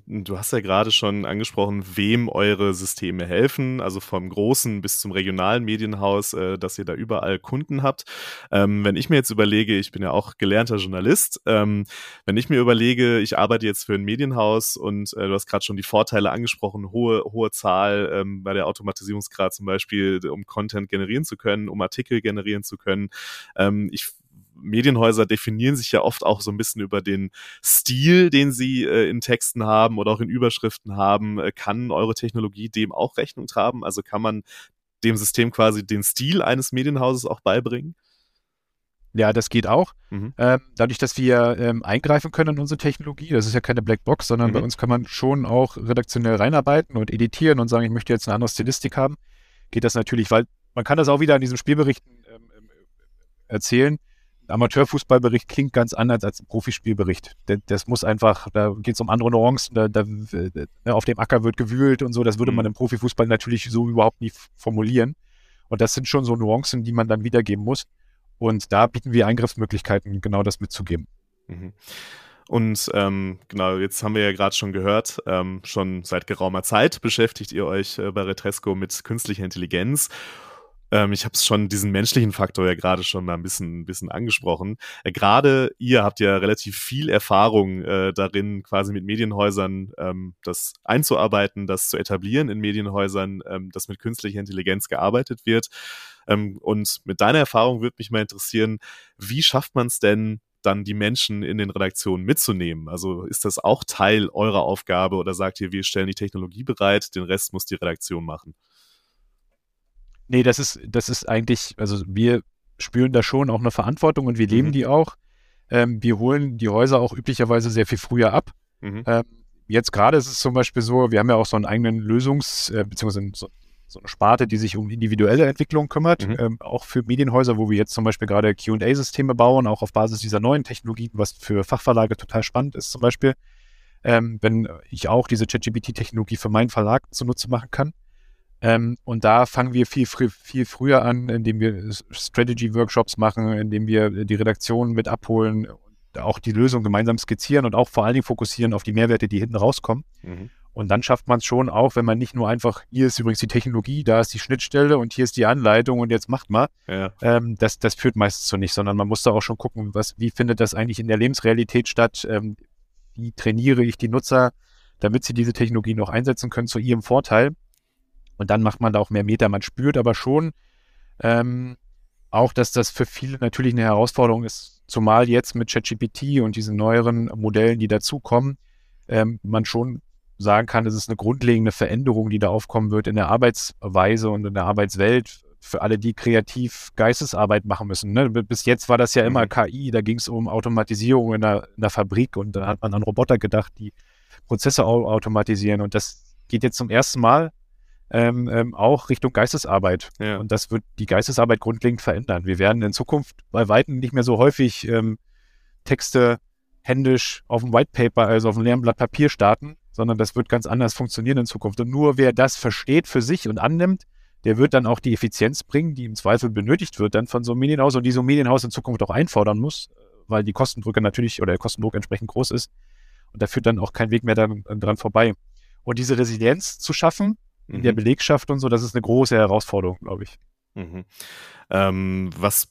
Speaker 1: Du hast ja gerade schon angesprochen, wem eure Systeme helfen, also vom großen bis zum regionalen Medienhaus, äh, dass ihr da überall Kunden habt. Ähm, wenn ich mir jetzt überlege, ich bin ja auch gelernter Journalist, ähm, wenn ich mir überlege, ich arbeite jetzt für ein Medienhaus und äh, du hast gerade schon die Vorteile angesprochen, hohe, hohe Zahl ähm, bei der Automatisierungsgrad zum Beispiel, um Content generieren zu können, um Artikel generieren zu können. Ähm, ich Medienhäuser definieren sich ja oft auch so ein bisschen über den Stil, den sie äh, in Texten haben oder auch in Überschriften haben. Äh, kann eure Technologie dem auch Rechnung tragen? Also kann man dem System quasi den Stil eines Medienhauses auch beibringen?
Speaker 5: Ja, das geht auch. Mhm. Ähm, dadurch, dass wir ähm, eingreifen können in unsere Technologie, das ist ja keine Blackbox, sondern mhm. bei uns kann man schon auch redaktionell reinarbeiten und editieren und sagen, ich möchte jetzt eine andere Stilistik haben, geht das natürlich, weil man kann das auch wieder in diesen Spielberichten ähm, ähm erzählen. Amateurfußballbericht klingt ganz anders als ein Profispielbericht. Das muss einfach, da geht es um andere Nuancen, da, da, äh, auf dem Acker wird gewühlt und so, das würde mhm. man im Profifußball natürlich so überhaupt nie formulieren. Und das sind schon so Nuancen, die man dann wiedergeben muss. Und da bieten wir Eingriffsmöglichkeiten, genau das mitzugeben. Mhm.
Speaker 1: Und ähm, genau, jetzt haben wir ja gerade schon gehört, ähm, schon seit geraumer Zeit beschäftigt ihr euch äh, bei Retresco mit künstlicher Intelligenz. Ähm, ich habe es schon diesen menschlichen Faktor ja gerade schon mal ein bisschen, ein bisschen angesprochen. Äh, gerade ihr habt ja relativ viel Erfahrung äh, darin, quasi mit Medienhäusern ähm, das einzuarbeiten, das zu etablieren in Medienhäusern, ähm, dass mit künstlicher Intelligenz gearbeitet wird. Ähm, und mit deiner Erfahrung würde mich mal interessieren, wie schafft man es denn, dann die Menschen in den Redaktionen mitzunehmen? Also ist das auch Teil eurer Aufgabe oder sagt ihr, wir stellen die Technologie bereit, den Rest muss die Redaktion machen?
Speaker 5: Nee, das ist, das ist eigentlich, also wir spüren da schon auch eine Verantwortung und wir leben mhm. die auch. Ähm, wir holen die Häuser auch üblicherweise sehr viel früher ab. Mhm. Ähm, jetzt gerade ist es zum Beispiel so, wir haben ja auch so einen eigenen Lösungs-, äh, beziehungsweise so, so, eine Sparte, die sich um individuelle Entwicklung kümmert, mhm. ähm, auch für Medienhäuser, wo wir jetzt zum Beispiel gerade QA-Systeme bauen, auch auf Basis dieser neuen Technologien, was für Fachverlage total spannend ist zum Beispiel. Ähm, wenn ich auch diese ChatGPT-Technologie für meinen Verlag zunutze machen kann. Ähm, und da fangen wir viel, viel früher an, indem wir Strategy-Workshops machen, indem wir die Redaktion mit abholen, auch die Lösung gemeinsam skizzieren und auch vor allen Dingen fokussieren auf die Mehrwerte, die hinten rauskommen. Mhm. Und dann schafft man es schon auch, wenn man nicht nur einfach, hier ist übrigens die Technologie, da ist die Schnittstelle und hier ist die Anleitung und jetzt macht mal. Ja. Ähm, das, das führt meistens zu nicht, sondern man muss da auch schon gucken, was, wie findet das eigentlich in der Lebensrealität statt? Ähm, wie trainiere ich die Nutzer, damit sie diese Technologie noch einsetzen können zu ihrem Vorteil? Und dann macht man da auch mehr Meter. Man spürt aber schon ähm, auch, dass das für viele natürlich eine Herausforderung ist, zumal jetzt mit ChatGPT und diesen neueren Modellen, die dazukommen, ähm, man schon sagen kann, es ist eine grundlegende Veränderung, die da aufkommen wird in der Arbeitsweise und in der Arbeitswelt für alle, die kreativ Geistesarbeit machen müssen. Ne? Bis jetzt war das ja immer mhm. KI, da ging es um Automatisierung in der, in der Fabrik und da hat man an Roboter gedacht, die Prozesse automatisieren und das geht jetzt zum ersten Mal ähm, ähm, auch Richtung Geistesarbeit. Ja. Und das wird die Geistesarbeit grundlegend verändern. Wir werden in Zukunft bei Weitem nicht mehr so häufig ähm, Texte händisch auf dem White Paper, also auf einem leeren Blatt Papier starten, sondern das wird ganz anders funktionieren in Zukunft. Und nur wer das versteht für sich und annimmt, der wird dann auch die Effizienz bringen, die im Zweifel benötigt wird dann von so einem Medienhaus und die so ein Medienhaus in Zukunft auch einfordern muss, weil die Kostendrücke natürlich oder der Kostendruck entsprechend groß ist. Und da führt dann auch kein Weg mehr dran, dran vorbei. Und diese Resilienz zu schaffen in mhm. der Belegschaft und so, das ist eine große Herausforderung, glaube ich.
Speaker 1: Mhm. Ähm, was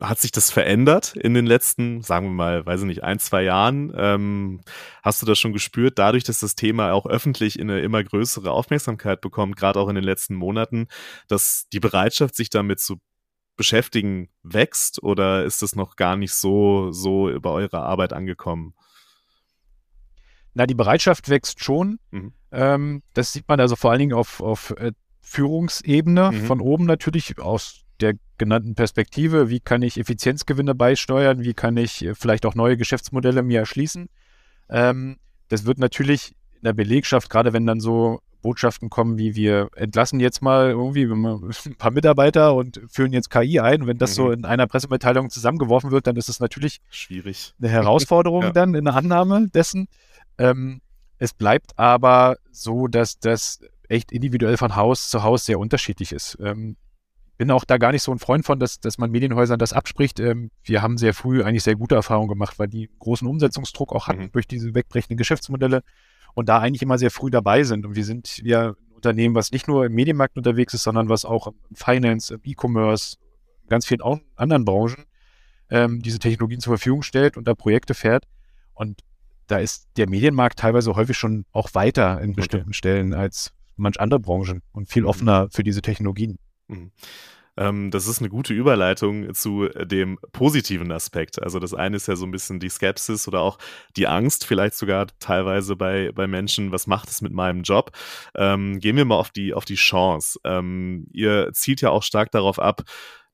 Speaker 1: hat sich das verändert in den letzten, sagen wir mal, weiß ich nicht, ein, zwei Jahren? Ähm, hast du das schon gespürt, dadurch, dass das Thema auch öffentlich in eine immer größere Aufmerksamkeit bekommt, gerade auch in den letzten Monaten, dass die Bereitschaft, sich damit zu beschäftigen, wächst oder ist das noch gar nicht so, so bei eurer Arbeit angekommen?
Speaker 5: Na, die Bereitschaft wächst schon. Mhm. Ähm, das sieht man also vor allen Dingen auf, auf äh, Führungsebene, mhm. von oben natürlich aus der genannten Perspektive. Wie kann ich Effizienzgewinne beisteuern? Wie kann ich äh, vielleicht auch neue Geschäftsmodelle mir erschließen? Ähm, das wird natürlich in der Belegschaft, gerade wenn dann so Botschaften kommen, wie wir entlassen jetzt mal irgendwie ein paar Mitarbeiter und führen jetzt KI ein. Wenn das mhm. so in einer Pressemitteilung zusammengeworfen wird, dann ist es natürlich
Speaker 1: schwierig.
Speaker 5: Eine Herausforderung ja. dann in der Annahme dessen. Ähm, es bleibt aber so, dass das echt individuell von Haus zu Haus sehr unterschiedlich ist. Ähm, bin auch da gar nicht so ein Freund von, dass, dass man Medienhäusern das abspricht. Ähm, wir haben sehr früh eigentlich sehr gute Erfahrungen gemacht, weil die großen Umsetzungsdruck auch hatten mhm. durch diese wegbrechenden Geschäftsmodelle und da eigentlich immer sehr früh dabei sind. Und wir sind ja ein Unternehmen, was nicht nur im Medienmarkt unterwegs ist, sondern was auch im Finance, im E-Commerce, ganz vielen anderen Branchen ähm, diese Technologien zur Verfügung stellt und da Projekte fährt. Und da ist der Medienmarkt teilweise häufig schon auch weiter in bestimmten okay. Stellen als manch andere Branchen und viel mhm. offener für diese Technologien. Mhm.
Speaker 1: Ähm, das ist eine gute Überleitung zu dem positiven Aspekt. Also das eine ist ja so ein bisschen die Skepsis oder auch die Angst, vielleicht sogar teilweise bei, bei Menschen, was macht es mit meinem Job? Ähm, gehen wir mal auf die, auf die Chance. Ähm, ihr zielt ja auch stark darauf ab,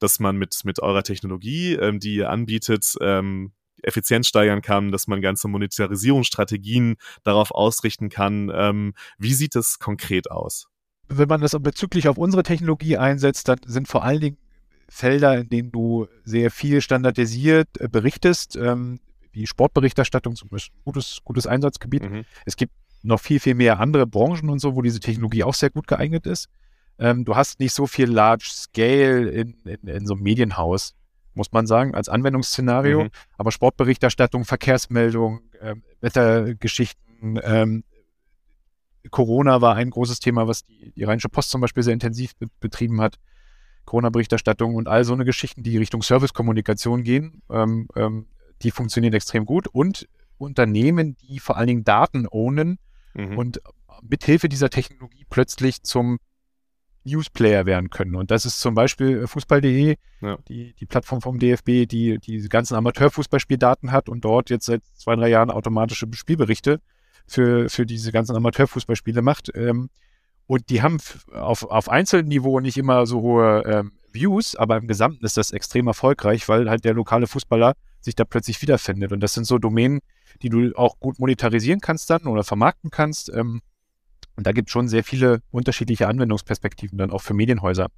Speaker 1: dass man mit, mit eurer Technologie, ähm, die ihr anbietet, ähm, Effizienz steigern kann, dass man ganze Monetarisierungsstrategien darauf ausrichten kann. Ähm, wie sieht das konkret aus?
Speaker 5: wenn man das bezüglich auf unsere Technologie einsetzt, dann sind vor allen Dingen Felder, in denen du sehr viel standardisiert äh, berichtest, ähm, wie Sportberichterstattung zum Beispiel, gutes, gutes Einsatzgebiet. Mhm. Es gibt noch viel, viel mehr andere Branchen und so, wo diese Technologie auch sehr gut geeignet ist. Ähm, du hast nicht so viel Large Scale in, in, in so einem Medienhaus, muss man sagen, als Anwendungsszenario. Mhm. Aber Sportberichterstattung, Verkehrsmeldung, äh, Wettergeschichten, ähm, Corona war ein großes Thema, was die, die Rheinische Post zum Beispiel sehr intensiv be betrieben hat. Corona-Berichterstattung und all so eine Geschichten, die Richtung Service-Kommunikation gehen, ähm, ähm, die funktionieren extrem gut. Und Unternehmen, die vor allen Dingen Daten ownen mhm. und mithilfe dieser Technologie plötzlich zum Newsplayer werden können. Und das ist zum Beispiel Fußball.de, ja. die, die Plattform vom DFB, die die ganzen Amateurfußballspieldaten hat und dort jetzt seit zwei, drei Jahren automatische Spielberichte für, für diese ganzen Amateurfußballspiele macht. Ähm, und die haben auf, auf Einzelniveau nicht immer so hohe ähm, Views, aber im Gesamten ist das extrem erfolgreich, weil halt der lokale Fußballer sich da plötzlich wiederfindet. Und das sind so Domänen, die du auch gut monetarisieren kannst dann oder vermarkten kannst. Ähm, und da gibt es schon sehr viele unterschiedliche Anwendungsperspektiven dann auch für Medienhäuser,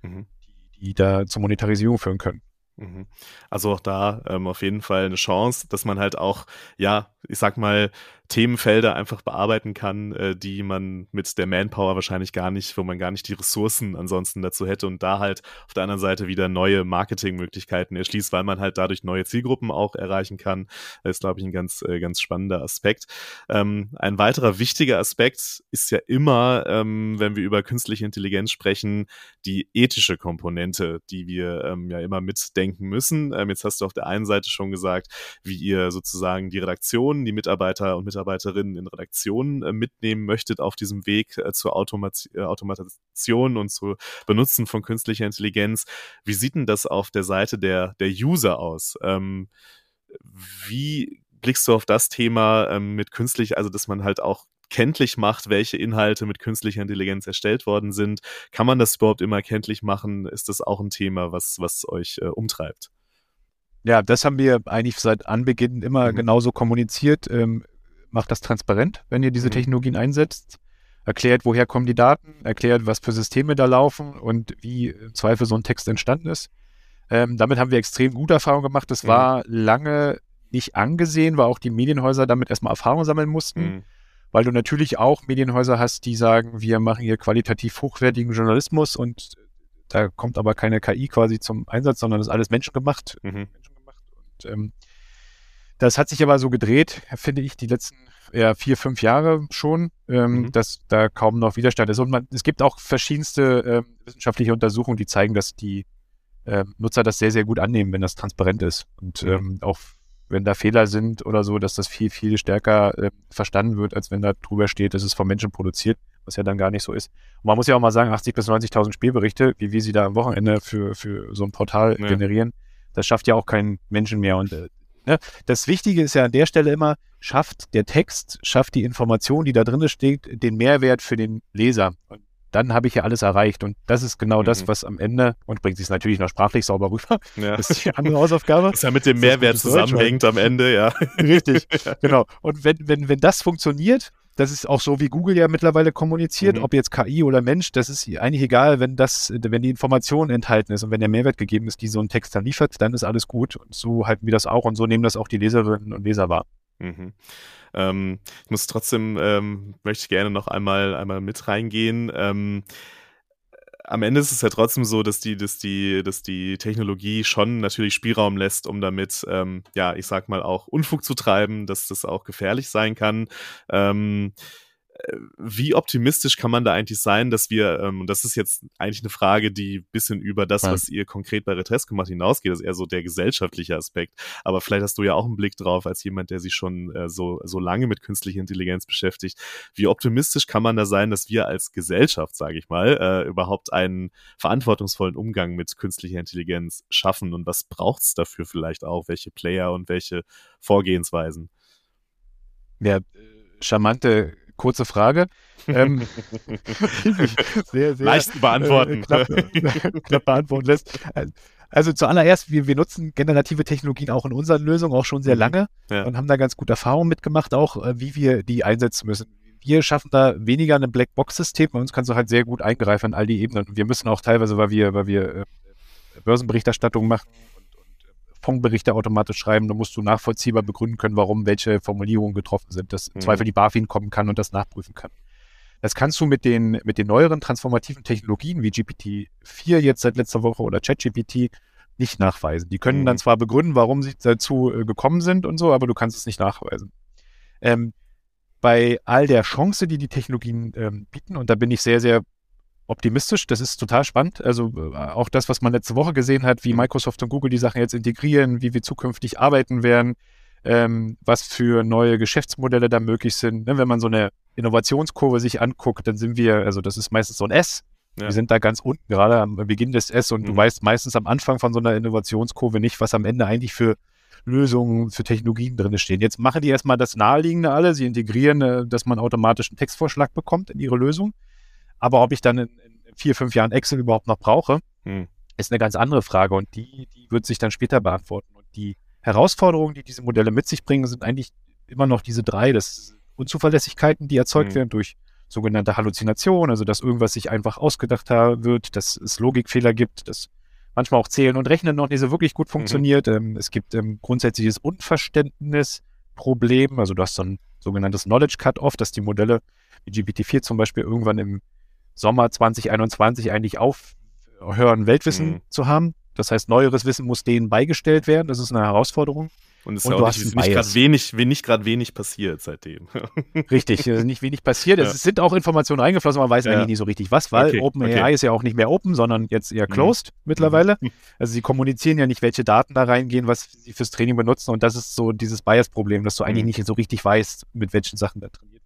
Speaker 5: mhm. die, die da zur Monetarisierung führen können.
Speaker 1: Mhm. Also auch da ähm, auf jeden Fall eine Chance, dass man halt auch, ja, ich sag mal, Themenfelder einfach bearbeiten kann, äh, die man mit der Manpower wahrscheinlich gar nicht, wo man gar nicht die Ressourcen ansonsten dazu hätte und da halt auf der anderen Seite wieder neue Marketingmöglichkeiten erschließt, weil man halt dadurch neue Zielgruppen auch erreichen kann. Das ist, glaube ich, ein ganz, äh, ganz spannender Aspekt. Ähm, ein weiterer wichtiger Aspekt ist ja immer, ähm, wenn wir über künstliche Intelligenz sprechen, die ethische Komponente, die wir ähm, ja immer mitdenken müssen. Ähm, jetzt hast du auf der einen Seite schon gesagt, wie ihr sozusagen die Redaktion, die Mitarbeiter und Mitarbeiter Mitarbeiterinnen in Redaktionen äh, mitnehmen möchtet auf diesem Weg äh, zur Automat äh, Automation und zu Benutzen von künstlicher Intelligenz. Wie sieht denn das auf der Seite der, der User aus? Ähm, wie blickst du auf das Thema ähm, mit künstlich, also dass man halt auch kenntlich macht, welche Inhalte mit künstlicher Intelligenz erstellt worden sind. Kann man das überhaupt immer kenntlich machen? Ist das auch ein Thema, was, was euch äh, umtreibt?
Speaker 5: Ja, das haben wir eigentlich seit Anbeginn immer mhm. genauso kommuniziert. Ähm, macht das transparent, wenn ihr diese mhm. Technologien einsetzt. Erklärt, woher kommen die Daten, erklärt, was für Systeme da laufen und wie im Zweifel so ein Text entstanden ist. Ähm, damit haben wir extrem gute Erfahrungen gemacht. Das mhm. war lange nicht angesehen, weil auch die Medienhäuser damit erstmal Erfahrung sammeln mussten. Mhm. Weil du natürlich auch Medienhäuser hast, die sagen, wir machen hier qualitativ hochwertigen Journalismus und da kommt aber keine KI quasi zum Einsatz, sondern das ist alles menschengemacht. Mhm. menschengemacht. Und ähm, das hat sich aber so gedreht, finde ich, die letzten ja, vier, fünf Jahre schon, ähm, mhm. dass da kaum noch Widerstand ist. Und man, es gibt auch verschiedenste äh, wissenschaftliche Untersuchungen, die zeigen, dass die äh, Nutzer das sehr, sehr gut annehmen, wenn das transparent ist. Und mhm. ähm, auch wenn da Fehler sind oder so, dass das viel, viel stärker äh, verstanden wird, als wenn da drüber steht, dass es von Menschen produziert, was ja dann gar nicht so ist. Und man muss ja auch mal sagen, 80.000 bis 90.000 Spielberichte, wie wir sie da am Wochenende für, für so ein Portal ja. generieren, das schafft ja auch kein Menschen mehr. Und äh, ne? das Wichtige ist ja an der Stelle immer, schafft der Text, schafft die Information, die da drin steht, den Mehrwert für den Leser. Und dann habe ich ja alles erreicht. Und das ist genau mhm. das, was am Ende, und bringt sich natürlich noch sprachlich sauber rüber, ja. das ist die andere Hausaufgabe.
Speaker 1: Das ja mit dem Mehrwert zusammenhängt am Ende, ja.
Speaker 5: Richtig, genau. Und wenn, wenn, wenn das funktioniert, das ist auch so, wie Google ja mittlerweile kommuniziert, mhm. ob jetzt KI oder Mensch, das ist eigentlich egal, wenn das, wenn die Information enthalten ist und wenn der Mehrwert gegeben ist, die so ein Text dann liefert, dann ist alles gut. Und so halten wir das auch und so nehmen das auch die Leserinnen und Leser wahr. Mhm.
Speaker 1: Ähm, ich muss trotzdem, ähm, möchte ich gerne noch einmal, einmal mit reingehen. Ähm, am Ende ist es ja trotzdem so, dass die, dass die, dass die Technologie schon natürlich Spielraum lässt, um damit, ähm, ja, ich sag mal auch Unfug zu treiben, dass das auch gefährlich sein kann. Ähm, wie optimistisch kann man da eigentlich sein, dass wir, ähm, und das ist jetzt eigentlich eine Frage, die ein bisschen über das, ja. was ihr konkret bei Retresco macht, hinausgeht, das ist eher so der gesellschaftliche Aspekt. Aber vielleicht hast du ja auch einen Blick drauf, als jemand, der sich schon äh, so, so lange mit künstlicher Intelligenz beschäftigt. Wie optimistisch kann man da sein, dass wir als Gesellschaft, sage ich mal, äh, überhaupt einen verantwortungsvollen Umgang mit künstlicher Intelligenz schaffen? Und was braucht es dafür vielleicht auch? Welche Player und welche Vorgehensweisen?
Speaker 5: Ja, äh, charmante kurze Frage. Ähm,
Speaker 1: sehr, sehr, Leicht beantworten. Äh, knapp,
Speaker 5: knapp, beantworten lässt. Also zuallererst, wir, wir nutzen generative Technologien auch in unseren Lösungen auch schon sehr mhm. lange ja. und haben da ganz gute Erfahrungen mitgemacht, auch äh, wie wir die einsetzen müssen. Wir schaffen da weniger ein Blackbox-System, bei uns kannst du halt sehr gut eingreifen an all die Ebenen. Und wir müssen auch teilweise, weil wir, weil wir äh, Börsenberichterstattung machen, Fondsberichte automatisch schreiben, da musst du nachvollziehbar begründen können, warum welche Formulierungen getroffen sind, dass im mhm. Zweifel die BaFin kommen kann und das nachprüfen kann. Das kannst du mit den, mit den neueren transformativen Technologien wie GPT-4 jetzt seit letzter Woche oder ChatGPT nicht nachweisen. Die können mhm. dann zwar begründen, warum sie dazu äh, gekommen sind und so, aber du kannst es nicht nachweisen. Ähm, bei all der Chance, die die Technologien ähm, bieten, und da bin ich sehr, sehr optimistisch. Das ist total spannend. Also äh, auch das, was man letzte Woche gesehen hat, wie mhm. Microsoft und Google die Sachen jetzt integrieren, wie wir zukünftig arbeiten werden, ähm, was für neue Geschäftsmodelle da möglich sind. Ne, wenn man so eine Innovationskurve sich anguckt, dann sind wir, also das ist meistens so ein S. Ja. Wir sind da ganz unten, gerade am Beginn des S und mhm. du weißt meistens am Anfang von so einer Innovationskurve nicht, was am Ende eigentlich für Lösungen, für Technologien drin stehen. Jetzt machen die erstmal das Naheliegende alle. Sie integrieren, äh, dass man automatisch einen Textvorschlag bekommt in ihre Lösung. Aber ob ich dann vier, fünf Jahren Excel überhaupt noch brauche, hm. ist eine ganz andere Frage und die, die wird sich dann später beantworten. Und die Herausforderungen, die diese Modelle mit sich bringen, sind eigentlich immer noch diese drei. Das Unzuverlässigkeiten, die erzeugt hm. werden durch sogenannte Halluzination, also dass irgendwas sich einfach ausgedacht wird, dass es Logikfehler gibt, dass manchmal auch Zählen und Rechnen noch nicht so wirklich gut mhm. funktioniert. Mhm. es gibt ähm, grundsätzliches Unverständnisproblem, also du hast so ein sogenanntes Knowledge Cut-Off, dass die Modelle wie GPT-4 zum Beispiel irgendwann im Sommer 2021 eigentlich aufhören, Weltwissen mhm. zu haben. Das heißt, neueres Wissen muss denen beigestellt werden. Das ist eine Herausforderung.
Speaker 1: Und es ist und ja auch nicht, nicht gerade wenig, nicht wenig passiert seitdem.
Speaker 5: Richtig, also nicht wenig passiert. Ja. Es sind auch Informationen reingeflossen, man weiß ja. eigentlich nicht so richtig was, weil okay. OpenAI okay. ist ja auch nicht mehr open, sondern jetzt eher mhm. closed mhm. mittlerweile. Mhm. Also sie kommunizieren ja nicht, welche Daten da reingehen, was sie fürs Training benutzen. Und das ist so dieses Bias-Problem, dass du eigentlich mhm. nicht so richtig weißt, mit welchen Sachen da trainiert.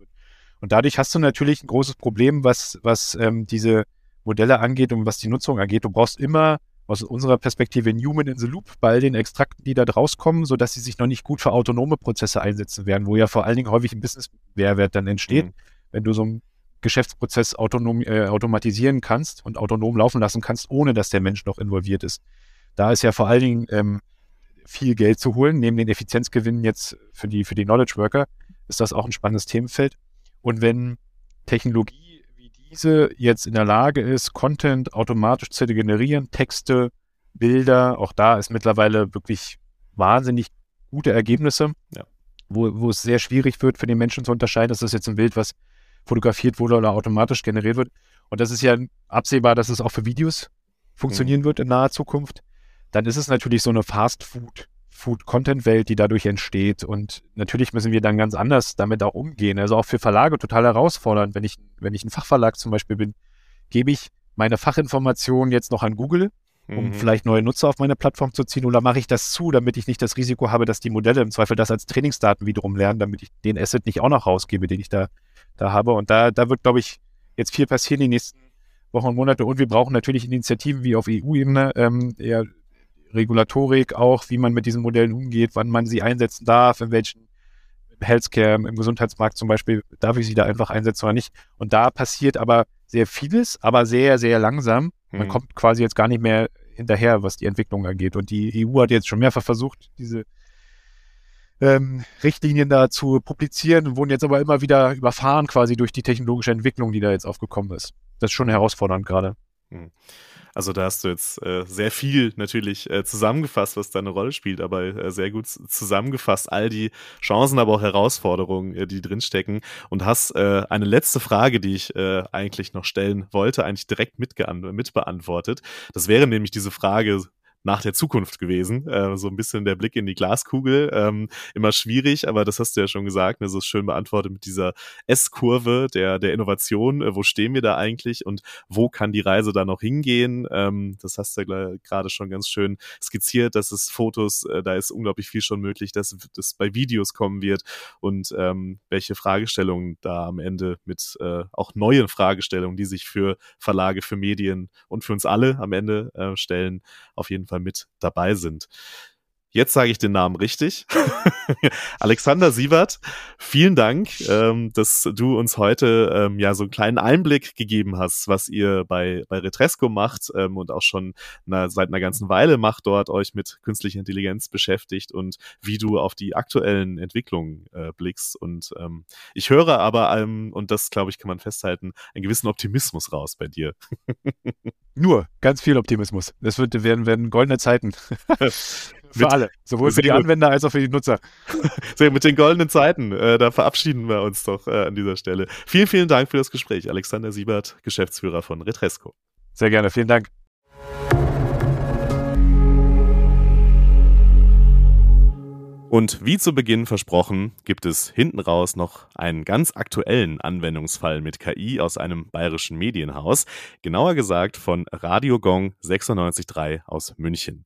Speaker 5: Und dadurch hast du natürlich ein großes Problem, was, was ähm, diese Modelle angeht und was die Nutzung angeht. Du brauchst immer aus unserer Perspektive ein Human in the Loop bei all den Extrakten, die da rauskommen, sodass sie sich noch nicht gut für autonome Prozesse einsetzen werden, wo ja vor allen Dingen häufig ein Business-Mehrwert dann entsteht, mhm. wenn du so einen Geschäftsprozess autonom, äh, automatisieren kannst und autonom laufen lassen kannst, ohne dass der Mensch noch involviert ist. Da ist ja vor allen Dingen ähm, viel Geld zu holen, neben den Effizienzgewinnen jetzt für die, für die Knowledge Worker, ist das auch ein spannendes Themenfeld. Und wenn Technologie wie diese jetzt in der Lage ist, Content automatisch zu generieren, Texte, Bilder, auch da ist mittlerweile wirklich wahnsinnig gute Ergebnisse, ja. wo, wo es sehr schwierig wird für den Menschen zu unterscheiden, ist das jetzt ein Bild, was fotografiert wurde oder automatisch generiert wird. Und das ist ja absehbar, dass es auch für Videos funktionieren mhm. wird in naher Zukunft. Dann ist es natürlich so eine Fast Food Food-Content-Welt, die dadurch entsteht. Und natürlich müssen wir dann ganz anders damit auch umgehen. Also auch für Verlage total herausfordernd. Wenn ich, wenn ich ein Fachverlag zum Beispiel bin, gebe ich meine Fachinformationen jetzt noch an Google, um mhm. vielleicht neue Nutzer auf meine Plattform zu ziehen, oder mache ich das zu, damit ich nicht das Risiko habe, dass die Modelle im Zweifel das als Trainingsdaten wiederum lernen, damit ich den Asset nicht auch noch rausgebe, den ich da, da habe. Und da, da wird, glaube ich, jetzt viel passieren die nächsten Wochen und Monate. Und wir brauchen natürlich Initiativen wie auf EU-Ebene, ähm, eher Regulatorik auch, wie man mit diesen Modellen umgeht, wann man sie einsetzen darf, in welchen Healthcare, im Gesundheitsmarkt zum Beispiel, darf ich sie da einfach einsetzen oder nicht. Und da passiert aber sehr vieles, aber sehr, sehr langsam. Man mhm. kommt quasi jetzt gar nicht mehr hinterher, was die Entwicklung angeht. Und die EU hat jetzt schon mehrfach versucht, diese ähm, Richtlinien da zu publizieren und wurden jetzt aber immer wieder überfahren quasi durch die technologische Entwicklung, die da jetzt aufgekommen ist. Das ist schon herausfordernd gerade. Mhm.
Speaker 1: Also da hast du jetzt äh, sehr viel natürlich äh, zusammengefasst, was da eine Rolle spielt, aber äh, sehr gut zusammengefasst all die Chancen, aber auch Herausforderungen, äh, die drinstecken. Und hast äh, eine letzte Frage, die ich äh, eigentlich noch stellen wollte, eigentlich direkt mitbeantwortet. Das wäre nämlich diese Frage, nach der Zukunft gewesen. Äh, so ein bisschen der Blick in die Glaskugel. Ähm, immer schwierig, aber das hast du ja schon gesagt. Ne? So ist schön beantwortet mit dieser S-Kurve der, der Innovation. Äh, wo stehen wir da eigentlich und wo kann die Reise da noch hingehen? Ähm, das hast du ja gerade schon ganz schön skizziert, dass es Fotos, äh, da ist unglaublich viel schon möglich, dass das bei Videos kommen wird und ähm, welche Fragestellungen da am Ende mit äh, auch neuen Fragestellungen, die sich für Verlage, für Medien und für uns alle am Ende äh, stellen, auf jeden Fall Fall mit dabei sind. Jetzt sage ich den Namen richtig. Alexander Sievert, vielen Dank, ähm, dass du uns heute ähm, ja so einen kleinen Einblick gegeben hast, was ihr bei, bei Retresco macht ähm, und auch schon na, seit einer ganzen Weile macht dort, euch mit künstlicher Intelligenz beschäftigt und wie du auf die aktuellen Entwicklungen äh, blickst. Und ähm, ich höre aber, ähm, und das glaube ich kann man festhalten, einen gewissen Optimismus raus bei dir.
Speaker 5: Nur ganz viel Optimismus. Das wird, werden, werden goldene Zeiten. für alle. Sowohl für die Anwender als auch für die Nutzer.
Speaker 1: Sehr, mit den goldenen Zeiten, äh, da verabschieden wir uns doch äh, an dieser Stelle. Vielen, vielen Dank für das Gespräch. Alexander Siebert, Geschäftsführer von Retresco.
Speaker 5: Sehr gerne, vielen Dank.
Speaker 1: Und wie zu Beginn versprochen, gibt es hinten raus noch einen ganz aktuellen Anwendungsfall mit KI aus einem bayerischen Medienhaus, genauer gesagt von Radio Gong 96.3 aus München.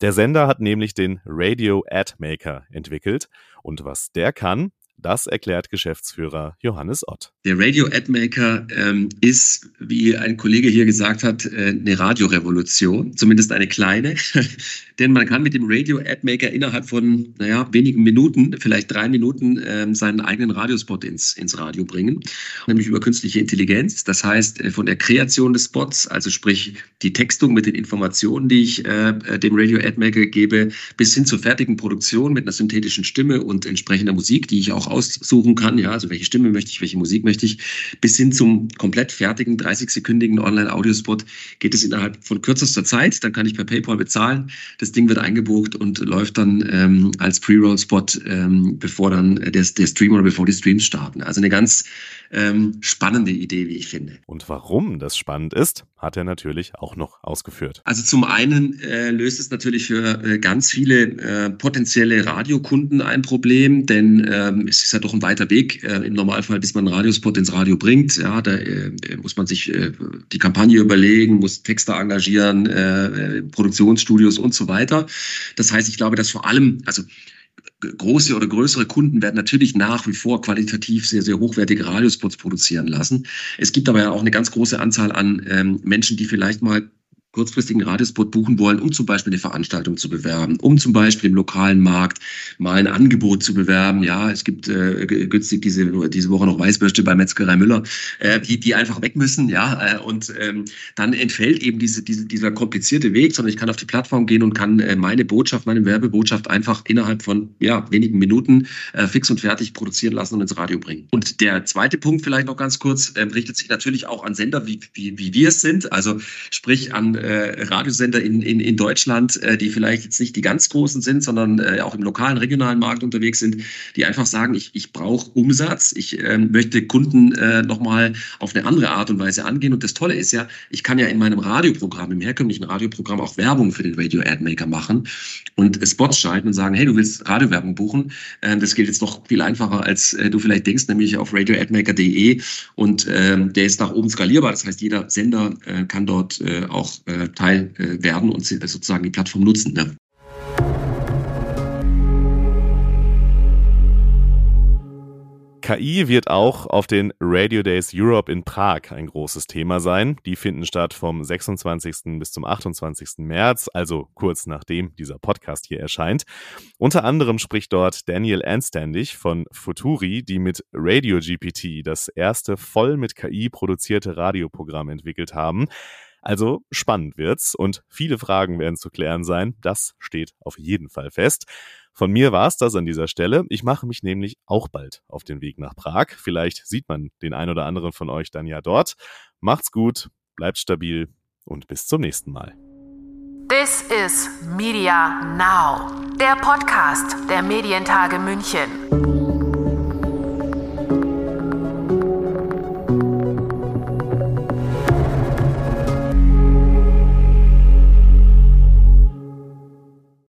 Speaker 1: Der Sender hat nämlich den Radio Ad Maker entwickelt und was der kann, das erklärt Geschäftsführer Johannes Ott.
Speaker 6: Der Radio Admaker ähm, ist, wie ein Kollege hier gesagt hat, äh, eine Radiorevolution, zumindest eine kleine. Denn man kann mit dem Radio Admaker innerhalb von, naja, wenigen Minuten, vielleicht drei Minuten, ähm, seinen eigenen Radiospot ins, ins Radio bringen, nämlich über künstliche Intelligenz. Das heißt, äh, von der Kreation des Spots, also sprich die Textung mit den Informationen, die ich äh, dem Radio Admaker gebe, bis hin zur fertigen Produktion mit einer synthetischen Stimme und entsprechender Musik, die ich auch aussuchen kann, ja, also welche Stimme möchte ich, welche Musik möchte ich, bis hin zum komplett fertigen 30-sekündigen Online-Audiospot geht es innerhalb von kürzester Zeit. Dann kann ich per PayPal bezahlen. Das Ding wird eingebucht und läuft dann ähm, als Pre-Roll-Spot, ähm, bevor dann der, der Stream oder bevor die Streams starten. Also eine ganz ähm, spannende Idee, wie ich finde.
Speaker 1: Und warum das spannend ist, hat er natürlich auch noch ausgeführt.
Speaker 6: Also zum einen äh, löst es natürlich für äh, ganz viele äh, potenzielle Radiokunden ein Problem, denn ähm, es ist ja doch ein weiter Weg äh, im Normalfall, bis man einen Radiospot ins Radio bringt. Ja, da äh, muss man sich äh, die Kampagne überlegen, muss Texter engagieren, äh, Produktionsstudios und so weiter. Das heißt, ich glaube, dass vor allem, also große oder größere Kunden werden natürlich nach wie vor qualitativ sehr, sehr hochwertige Radiospots produzieren lassen. Es gibt aber ja auch eine ganz große Anzahl an ähm, Menschen, die vielleicht mal kurzfristigen Radiospot buchen wollen, um zum Beispiel eine Veranstaltung zu bewerben, um zum Beispiel im lokalen Markt mal ein Angebot zu bewerben. Ja, es gibt äh, günstig diese, diese Woche noch Weißbürste bei Metzgerei Müller, äh, die, die einfach weg müssen. Ja, äh, und ähm, dann entfällt eben diese, diese, dieser komplizierte Weg, sondern ich kann auf die Plattform gehen und kann äh, meine Botschaft, meine Werbebotschaft einfach innerhalb von ja, wenigen Minuten äh, fix und fertig produzieren lassen und ins Radio bringen. Und der zweite Punkt vielleicht noch ganz kurz, äh, richtet sich natürlich auch an Sender, wie, wie, wie wir es sind, also sprich an äh, Radiosender in, in, in Deutschland, äh, die vielleicht jetzt nicht die ganz großen sind, sondern äh, auch im lokalen, regionalen Markt unterwegs sind, die einfach sagen, ich, ich brauche Umsatz, ich äh, möchte Kunden äh, nochmal auf eine andere Art und Weise angehen. Und das Tolle ist ja, ich kann ja in meinem Radioprogramm, im herkömmlichen Radioprogramm auch Werbung für den Radio Ad Maker machen und Spots schalten und sagen, hey, du willst Radiowerbung buchen. Äh, das geht jetzt noch viel einfacher, als äh, du vielleicht denkst, nämlich auf radioadmaker.de und ähm, der ist nach oben skalierbar. Das heißt, jeder Sender äh, kann dort auch äh, Teil äh, werden und sozusagen die Plattform nutzen. Ne?
Speaker 1: KI wird auch auf den Radio Days Europe in Prag ein großes Thema sein. Die finden statt vom 26. bis zum 28. März, also kurz nachdem dieser Podcast hier erscheint. Unter anderem spricht dort Daniel Anstandig von Futuri, die mit Radio GPT das erste voll mit KI produzierte Radioprogramm entwickelt haben. Also spannend wird's und viele Fragen werden zu klären sein. Das steht auf jeden Fall fest. Von mir war es das an dieser Stelle. Ich mache mich nämlich auch bald auf den Weg nach Prag. Vielleicht sieht man den ein oder anderen von euch dann ja dort. Macht's gut, bleibt stabil und bis zum nächsten Mal.
Speaker 2: This is Media Now, der Podcast der Medientage München.